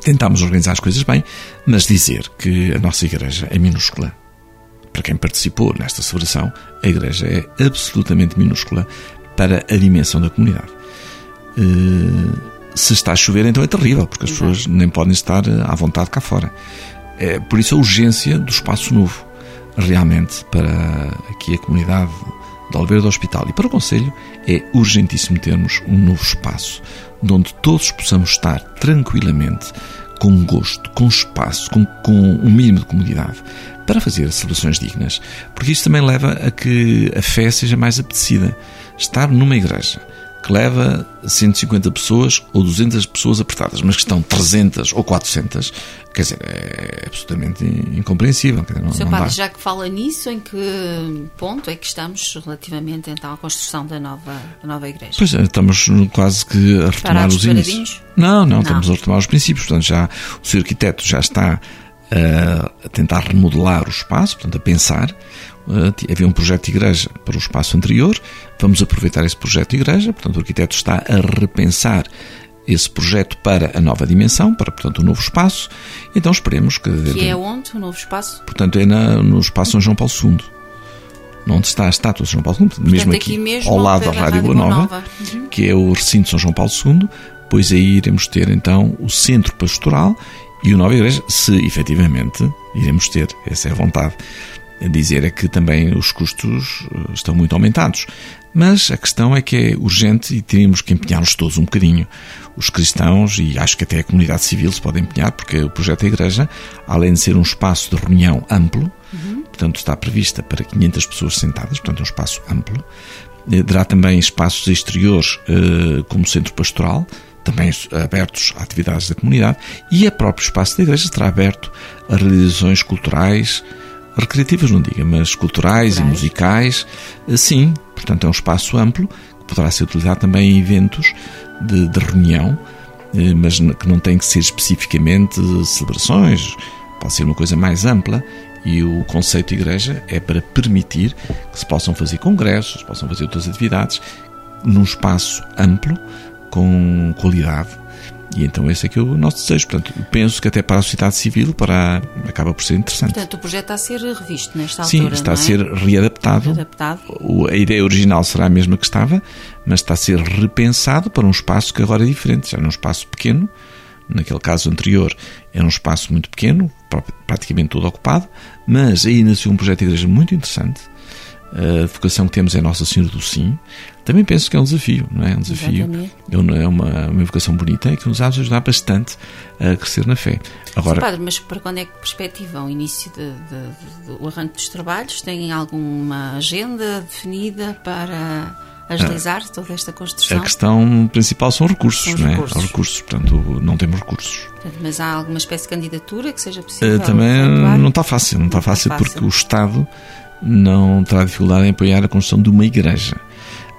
tentámos organizar as coisas bem, mas dizer que a nossa igreja é minúscula. Para quem participou nesta celebração, a igreja é absolutamente minúscula para a dimensão da comunidade. Uh, se está a chover, então é terrível, porque as pessoas nem podem estar eh, à vontade cá fora. É, por isso a urgência do espaço novo, realmente, para aqui a comunidade de Oliveira do Hospital e para o Conselho, é urgentíssimo termos um novo espaço onde todos possamos estar tranquilamente, com gosto, com espaço, com, com um mínimo de comodidade, para fazer celebrações dignas. Porque isto também leva a que a fé seja mais apetecida. Estar numa igreja que leva 150 pessoas ou 200 pessoas apertadas, mas que estão 300 ou 400, quer dizer, é absolutamente incompreensível. Dizer, não, Sr. Padre, já que fala nisso, em que ponto é que estamos relativamente então à construção da nova, da nova igreja? Pois é, estamos quase que a retomar Parados os inícios. Não, não, não, estamos a retomar os princípios, portanto já o seu arquiteto já está a tentar remodelar o espaço, portanto a pensar eh, havia um projeto de igreja para o espaço anterior, vamos aproveitar esse projeto de igreja, portanto o arquiteto está a repensar esse projeto para a nova dimensão, para, portanto, o novo espaço. Então esperemos que... Que é onde, o novo espaço? Portanto, é na, no espaço São João Paulo II. Onde está a estátua de São Paulo II, portanto, mesmo aqui, mesmo ao lado da Rádio Boa Nova, Nova. Uhum. que é o recinto de São João Paulo II, pois aí iremos ter então o centro pastoral e o Nova Igreja, se efetivamente iremos ter, essa é a vontade dizer é que também os custos eh, estão muito aumentados. Mas a questão é que é urgente e teríamos que empenhar-nos todos um bocadinho. Os cristãos, e acho que até a comunidade civil se pode empenhar, porque o projeto da Igreja, além de ser um espaço de reunião amplo, uhum. portanto está prevista para 500 pessoas sentadas, portanto é um espaço amplo, eh, terá também espaços exteriores eh, como centro pastoral, também abertos a atividades da comunidade, e o próprio espaço da Igreja estará aberto a realizações culturais, recreativas não diga, mas culturais, culturais. e musicais, eh, sim. Portanto, é um espaço amplo que poderá ser utilizado também em eventos de, de reunião, eh, mas que não tem que ser especificamente celebrações, pode ser uma coisa mais ampla. E o conceito de igreja é para permitir que se possam fazer congressos, possam fazer outras atividades num espaço amplo, com qualidade e então esse é que é o nosso desejo. Portanto, penso que até para a sociedade civil para, acaba por ser interessante. Portanto, o projeto está a ser revisto nesta Sim, altura, Sim, está a é? ser readaptado. readaptado. A ideia original será a mesma que estava, mas está a ser repensado para um espaço que agora é diferente. Já não é espaço pequeno, naquele caso anterior era um espaço muito pequeno, praticamente todo ocupado, mas aí nasceu um projeto de igreja muito interessante, a vocação que temos é Nossa Senhora do Sim. Também penso que é um desafio, não é? Um desafio, é uma, uma vocação bonita e que nos vai ajudar bastante a crescer na fé. Agora, Sim, padre, mas para quando é que perspectiva o início de, de, de, o arranque dos trabalhos? Tem alguma agenda definida para agilizar ah, toda esta construção? A questão principal são recursos, são não é? Recursos. Há recursos, portanto, não temos recursos. Mas há alguma espécie de candidatura que seja possível? Uh, também não está fácil, não, não está fácil, fácil porque o Estado não terá dificuldade em apoiar a construção de uma igreja.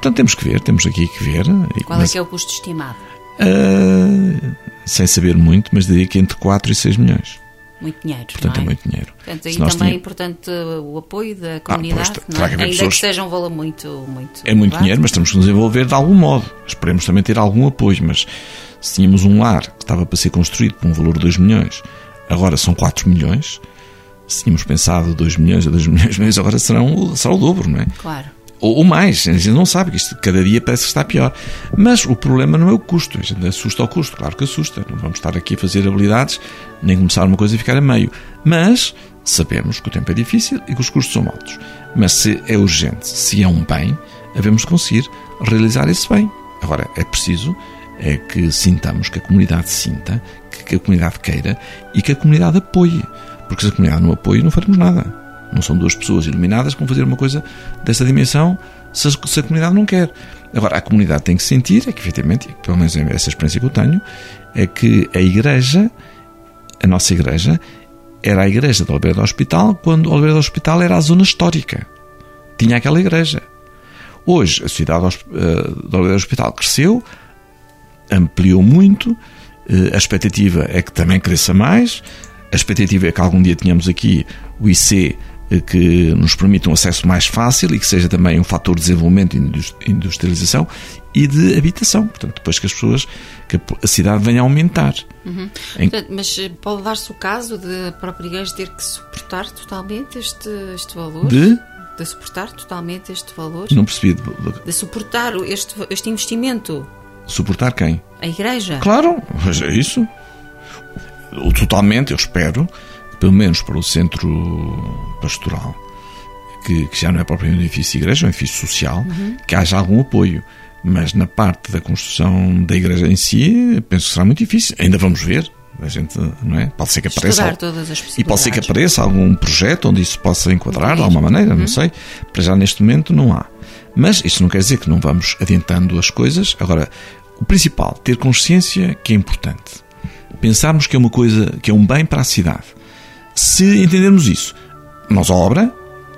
Portanto, temos que ver, temos aqui que ver. Qual mas, é que é o custo estimado? Uh, sem saber muito, mas diria que entre 4 e 6 milhões. Muito dinheiro. Portanto, é? é muito dinheiro. Portanto, aí também é importante o apoio da comunidade, ah, pois, é? ainda pessoas... que seja um valor muito. muito é muito dinheiro, mas temos que nos envolver de algum modo. Esperemos também ter algum apoio, mas se tínhamos um lar que estava para ser construído por um valor de 2 milhões, agora são 4 milhões, se tínhamos pensado 2 milhões a 2 milhões, agora serão, será o dobro, não é? Claro. Ou, ou, mais, a gente não sabe isto cada dia parece que está pior. Mas o problema não é o custo, a gente assusta ao custo, claro que assusta. Não vamos estar aqui a fazer habilidades, nem começar uma coisa e ficar a meio. Mas sabemos que o tempo é difícil e que os custos são altos. Mas se é urgente, se é um bem, devemos conseguir realizar esse bem. Agora, é preciso é que sintamos, que a comunidade sinta, que a comunidade queira e que a comunidade apoie. Porque se a comunidade não apoia, não faremos nada. Não são duas pessoas iluminadas que vão fazer uma coisa desta dimensão se a, se a comunidade não quer. Agora, a comunidade tem que sentir, é que efetivamente, pelo menos é essa experiência que eu tenho, é que a igreja, a nossa igreja, era a igreja de Oliveira do Hospital quando Oliveira do Hospital era a zona histórica. Tinha aquela igreja. Hoje, a cidade eh, de Oliveira do Hospital cresceu, ampliou muito, eh, a expectativa é que também cresça mais, a expectativa é que algum dia tenhamos aqui o IC que nos permita um acesso mais fácil e que seja também um fator de desenvolvimento e industrialização e de habitação. Portanto, depois que as pessoas, que a cidade venha a aumentar. Uhum. Em... Portanto, mas eh, pode dar-se o caso de a própria igreja ter que suportar totalmente este, este valor? De? De suportar totalmente este valor? Não percebi. De, de suportar este, este investimento. Suportar quem? A igreja. Claro, mas é isso. Totalmente, eu espero, pelo menos para o centro pastoral, que, que já não é propriamente um edifício de igreja, é um edifício social, uhum. que haja algum apoio. Mas na parte da construção da igreja em si, penso que será muito difícil. Ainda vamos ver. A gente, não é? Pode ser que apareça. e pode ser que apareça algum projeto onde isso possa enquadrar de alguma maneira, uhum. não sei. Para já neste momento não há. Mas isso não quer dizer que não vamos adiantando as coisas. Agora, o principal, ter consciência que é importante. Pensarmos que é uma coisa, que é um bem para a cidade. Se entendermos isso, nós obra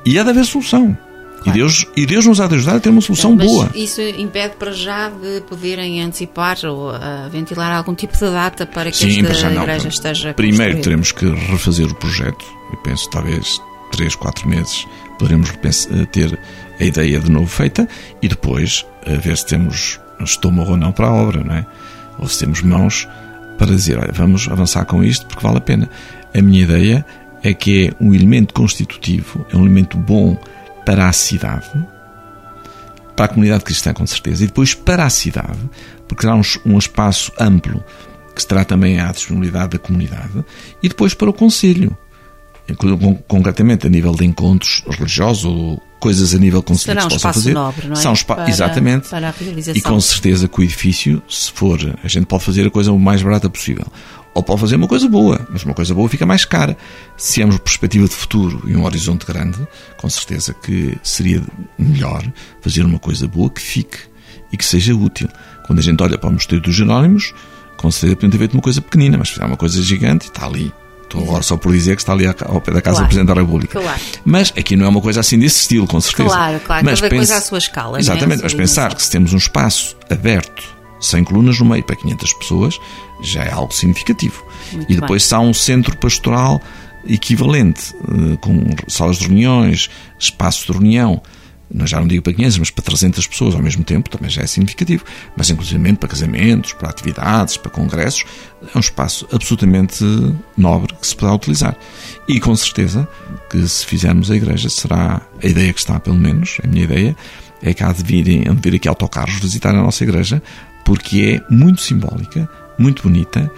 e há de haver solução. Claro. E, Deus, e Deus nos há de ajudar a ter uma solução Mas boa. Isso impede para já de poderem antecipar ou uh, ventilar algum tipo de data para que Sim, esta não, igreja esteja Primeiro teremos que refazer o projeto. Eu penso talvez 3, 4 meses poderemos eh, ter a ideia de novo feita e depois a ver se temos estômago ou não para a obra, não é? Ou se temos mãos para dizer, olha, vamos avançar com isto porque vale a pena. A minha ideia é que é um elemento constitutivo, é um elemento bom para a cidade, para a comunidade cristã, com certeza, e depois para a cidade, porque será um, um espaço amplo que estará também à disponibilidade da comunidade, e depois para o Conselho, concretamente a nível de encontros religiosos ou coisas a nível conselho Será um que se possam fazer. Nobre, não é? São para, exatamente. Para. E com certeza que o edifício, se for, a gente pode fazer a coisa o mais barata possível. Ou pode fazer uma coisa boa, mas uma coisa boa fica mais cara. Se temos perspectiva de futuro e um horizonte grande, com certeza que seria melhor fazer uma coisa boa que fique e que seja útil. Quando a gente olha para o Mosteiro dos Jerónimos, com certeza podia ter feito uma coisa pequenina, mas fizer uma coisa gigante e está ali. Estou agora só por dizer que está ali ao pé da Casa claro, do Presidente da República. Claro. Mas aqui não é uma coisa assim desse estilo, com certeza. Claro, claro, mas cada coisa à sua escala. Exatamente, é? mas pensar que se temos um espaço aberto, sem colunas no meio, para 500 pessoas, já é algo significativo. Muito e depois bem. se há um centro pastoral equivalente, eh, com salas de reuniões, espaços de reunião, já não digo para 500, mas para 300 pessoas ao mesmo tempo, também já é significativo. Mas, inclusive, para casamentos, para atividades, para congressos, é um espaço absolutamente nobre que se poderá utilizar. E, com certeza, que se fizermos a igreja, será a ideia que está, pelo menos, a minha ideia, é que há de vir, há de vir aqui autocarros visitar a nossa igreja, porque é muito simbólica, muito bonita,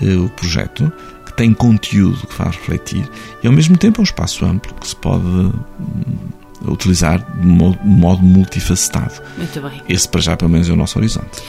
eh, o projeto, que tem conteúdo que faz refletir, e, ao mesmo tempo, é um espaço amplo que se pode utilizar de modo multifacetado. Muito bem. Esse, para já, pelo menos, é o nosso horizonte.